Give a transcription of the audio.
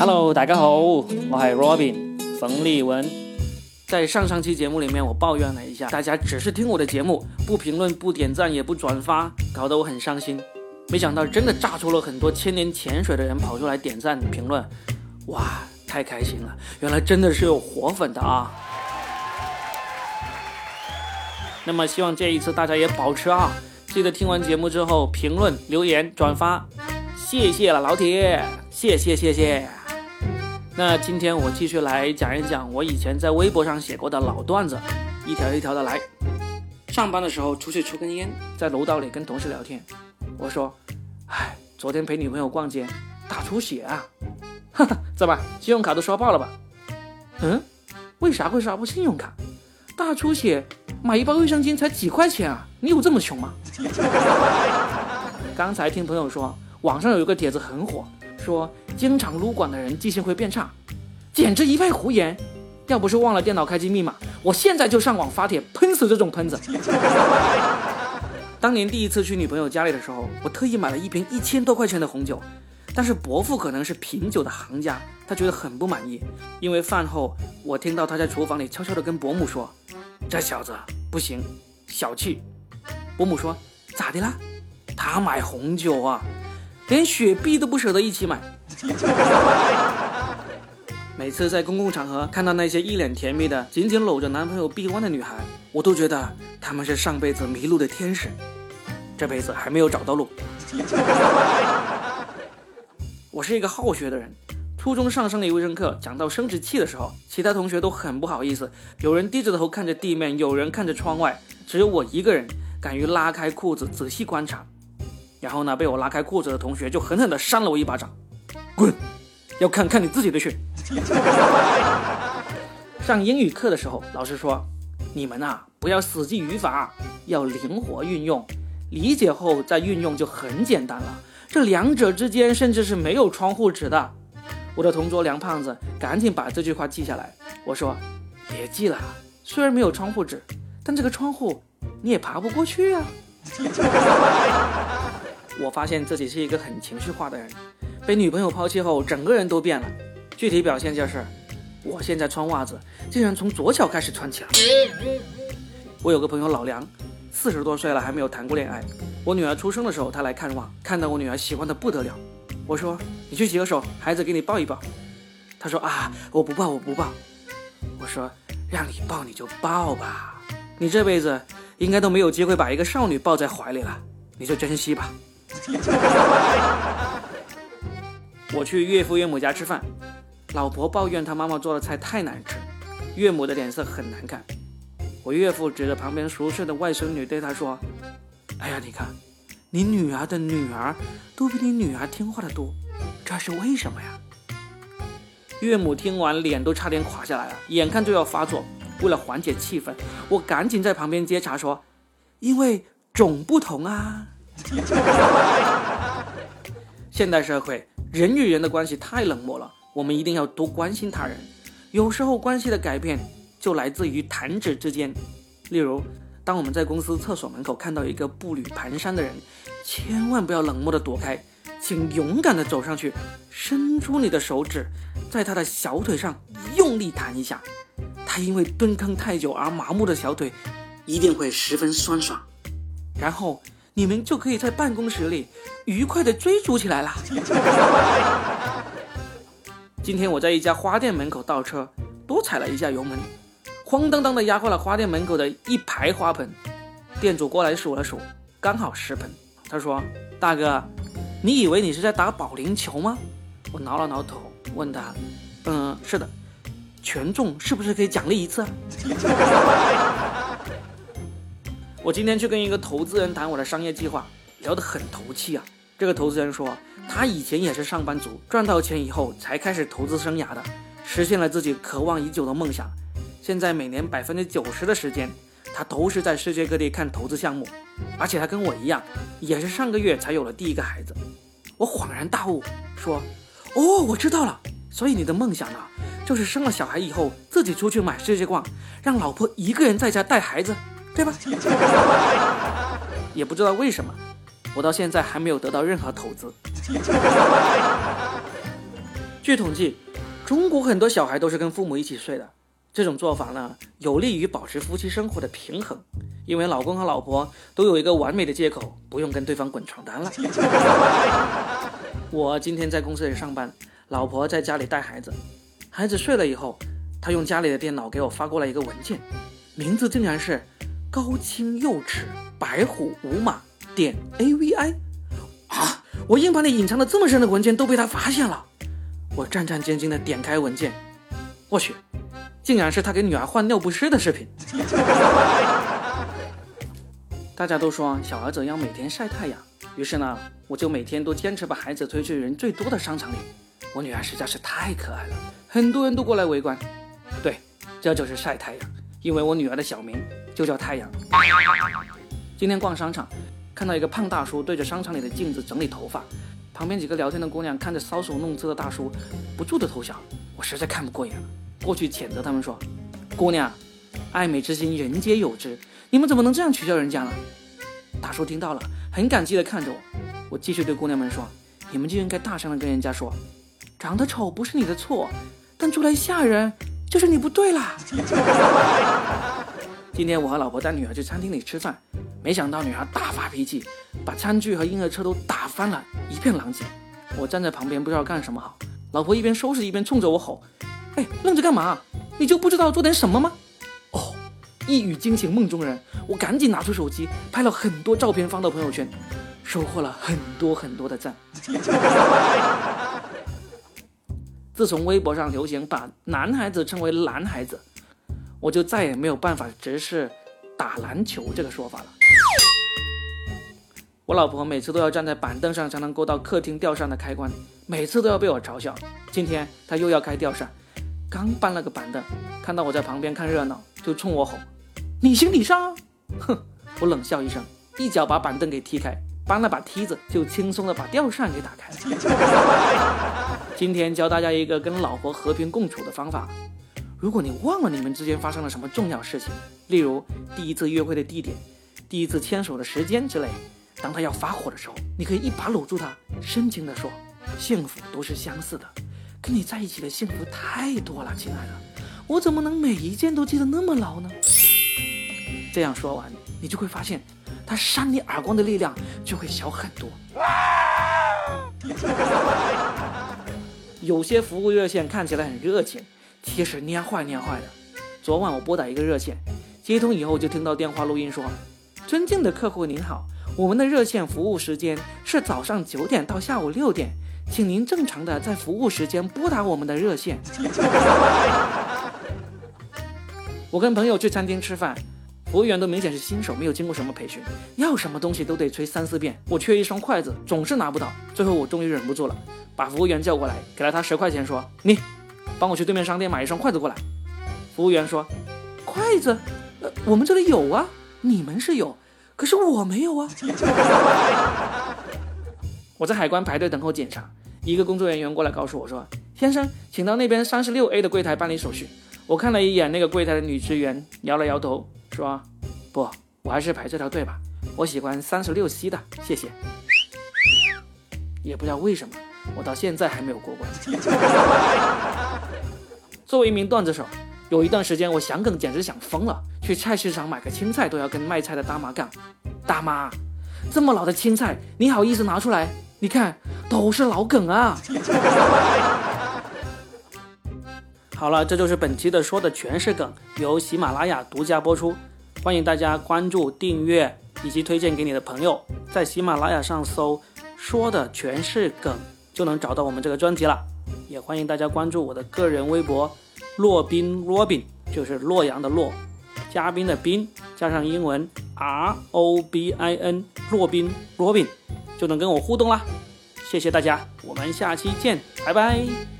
Hello，大家好，我系 Robin 冯立文。在上上期节目里面，我抱怨了一下，大家只是听我的节目，不评论、不点赞、也不转发，搞得我很伤心。没想到真的炸出了很多千年潜水的人跑出来点赞评论，哇，太开心了！原来真的是有活粉的啊！那么希望这一次大家也保持啊，记得听完节目之后评论、留言、转发，谢谢了，老铁，谢谢谢谢。那今天我继续来讲一讲我以前在微博上写过的老段子，一条一条的来。上班的时候出去抽根烟，在楼道里跟同事聊天，我说：“哎，昨天陪女朋友逛街，大出血啊！”哈哈，怎么信用卡都刷爆了吧？嗯，为啥会刷爆信用卡？大出血，买一包卫生巾才几块钱啊？你有这么穷吗？刚才听朋友说，网上有一个帖子很火，说经常撸管的人记性会变差，简直一派胡言。要不是忘了电脑开机密码，我现在就上网发帖喷死这种喷子。当年第一次去女朋友家里的时候，我特意买了一瓶一千多块钱的红酒。但是伯父可能是品酒的行家，他觉得很不满意，因为饭后我听到他在厨房里悄悄地跟伯母说：“这小子不行，小气。”伯母说：“咋的啦？他买红酒啊，连雪碧都不舍得一起买。”每次在公共场合看到那些一脸甜蜜的紧紧搂着男朋友臂弯的女孩，我都觉得她们是上辈子迷路的天使，这辈子还没有找到路。我是一个好学的人，初中上生理卫生课讲到生殖器的时候，其他同学都很不好意思，有人低着头看着地面，有人看着窗外，只有我一个人敢于拉开裤子仔细观察。然后呢，被我拉开裤子的同学就狠狠地扇了我一巴掌，滚！要看看你自己的血。上英语课的时候，老师说，你们啊不要死记语法，要灵活运用，理解后再运用就很简单了。这两者之间甚至是没有窗户纸的。我的同桌梁胖子赶紧把这句话记下来。我说：“别记了，虽然没有窗户纸，但这个窗户你也爬不过去啊。” 我发现自己是一个很情绪化的人，被女朋友抛弃后，整个人都变了。具体表现就是，我现在穿袜子竟然从左脚开始穿起了。我有个朋友老梁，四十多岁了还没有谈过恋爱。我女儿出生的时候，他来看望，看到我女儿喜欢的不得了。我说：“你去洗个手，孩子给你抱一抱。”他说：“啊，我不抱，我不抱。”我说：“让你抱你就抱吧，你这辈子应该都没有机会把一个少女抱在怀里了，你就珍惜吧。” 我去岳父岳母家吃饭，老婆抱怨他妈妈做的菜太难吃，岳母的脸色很难看。我岳父指着旁边熟睡的外孙女对他说。哎呀，你看，你女儿的女儿都比你女儿听话的多，这是为什么呀？岳母听完，脸都差点垮下来了，眼看就要发作。为了缓解气氛，我赶紧在旁边接茬说：“因为种不同啊。” 现代社会，人与人的关系太冷漠了，我们一定要多关心他人。有时候，关系的改变就来自于弹指之间，例如。当我们在公司厕所门口看到一个步履蹒跚的人，千万不要冷漠的躲开，请勇敢的走上去，伸出你的手指，在他的小腿上用力弹一下，他因为蹲坑太久而麻木的小腿一定会十分酸爽，然后你们就可以在办公室里愉快的追逐起来了。今天我在一家花店门口倒车，多踩了一下油门。哐当当的压坏了花店门口的一排花盆，店主过来数了数，刚好十盆。他说：“大哥，你以为你是在打保龄球吗？”我挠了挠头，问他：“嗯，是的，全中是不是可以奖励一次？” 我今天去跟一个投资人谈我的商业计划，聊得很投气啊。这个投资人说，他以前也是上班族，赚到钱以后才开始投资生涯的，实现了自己渴望已久的梦想。现在每年百分之九十的时间，他都是在世界各地看投资项目，而且他跟我一样，也是上个月才有了第一个孩子。我恍然大悟，说：“哦，我知道了。所以你的梦想呢，就是生了小孩以后自己出去买世界逛，让老婆一个人在家带孩子，对吧？” 也不知道为什么，我到现在还没有得到任何投资。据统计，中国很多小孩都是跟父母一起睡的。这种做法呢，有利于保持夫妻生活的平衡，因为老公和老婆都有一个完美的借口，不用跟对方滚床单了。我今天在公司里上班，老婆在家里带孩子，孩子睡了以后，她用家里的电脑给我发过来一个文件，名字竟然是高清幼齿白虎无码点 AVI 啊！我硬盘里隐藏的这么深的文件都被他发现了，我战战兢兢的点开文件，我去！竟然是他给女儿换尿不湿的视频。大家都说小儿子要每天晒太阳，于是呢，我就每天都坚持把孩子推去人最多的商场里。我女儿实在是太可爱了，很多人都过来围观。对，这就是晒太阳，因为我女儿的小名就叫太阳。今天逛商场，看到一个胖大叔对着商场里的镜子整理头发，旁边几个聊天的姑娘看着搔首弄姿的大叔，不住的偷笑。我实在看不过眼了。过去谴责他们说：“姑娘，爱美之心人皆有之，你们怎么能这样取笑人家呢？”大叔听到了，很感激地看着我。我继续对姑娘们说：“你们就应该大声地跟人家说，长得丑不是你的错，但出来吓人就是你不对啦。”今天我和老婆带女儿去餐厅里吃饭，没想到女孩大发脾气，把餐具和婴儿车都打翻了，一片狼藉。我站在旁边不知道干什么好，老婆一边收拾一边冲着我吼。哎，愣着干嘛？你就不知道做点什么吗？哦，一语惊醒梦中人，我赶紧拿出手机拍了很多照片，发到朋友圈，收获了很多很多的赞。自从微博上流行把男孩子称为“男孩子”，我就再也没有办法直视“打篮球”这个说法了。我老婆每次都要站在板凳上才能够到客厅吊扇的开关，每次都要被我嘲笑。今天她又要开吊扇。刚搬了个板凳，看到我在旁边看热闹，就冲我吼：“你行你上！”哼，我冷笑一声，一脚把板凳给踢开，搬了把梯子，就轻松的把吊扇给打开了。今天教大家一个跟老婆和平共处的方法。如果你忘了你们之间发生了什么重要事情，例如第一次约会的地点、第一次牵手的时间之类，当他要发火的时候，你可以一把搂住他，深情地说：“幸福都是相似的。”跟你在一起的幸福太多了，亲爱的，我怎么能每一件都记得那么牢呢？这样说完，你就会发现，他扇你耳光的力量就会小很多。有些服务热线看起来很热情，其实蔫坏蔫坏的。昨晚我拨打一个热线，接通以后就听到电话录音说：“尊敬的客户您好，我们的热线服务时间是早上九点到下午六点。”请您正常的在服务时间拨打我们的热线。我跟朋友去餐厅吃饭，服务员都明显是新手，没有经过什么培训，要什么东西都得催三四遍。我缺一双筷子，总是拿不到。最后我终于忍不住了，把服务员叫过来，给了他十块钱，说：“你帮我去对面商店买一双筷子过来。”服务员说：“筷子？呃，我们这里有啊，你们是有，可是我没有啊。”我在海关排队等候检查，一个工作人员过来告诉我说：“先生，请到那边三十六 A 的柜台办理手续。”我看了一眼那个柜台的女职员，摇了摇头，说：“不，我还是排这条队吧，我喜欢三十六 C 的，谢谢。”也不知道为什么，我到现在还没有过关。作为一名段子手，有一段时间我想梗简直想疯了，去菜市场买个青菜都要跟卖菜的大妈杠。大妈，这么老的青菜，你好意思拿出来？你看，都是老梗啊！好了，这就是本期的说的全是梗，由喜马拉雅独家播出，欢迎大家关注、订阅以及推荐给你的朋友，在喜马拉雅上搜“说的全是梗”就能找到我们这个专辑了。也欢迎大家关注我的个人微博“洛宾 Robin”，就是洛阳的洛，嘉宾的宾，加上英文 R O B I N，洛宾 Robin。就能跟我互动啦，谢谢大家，我们下期见，拜拜。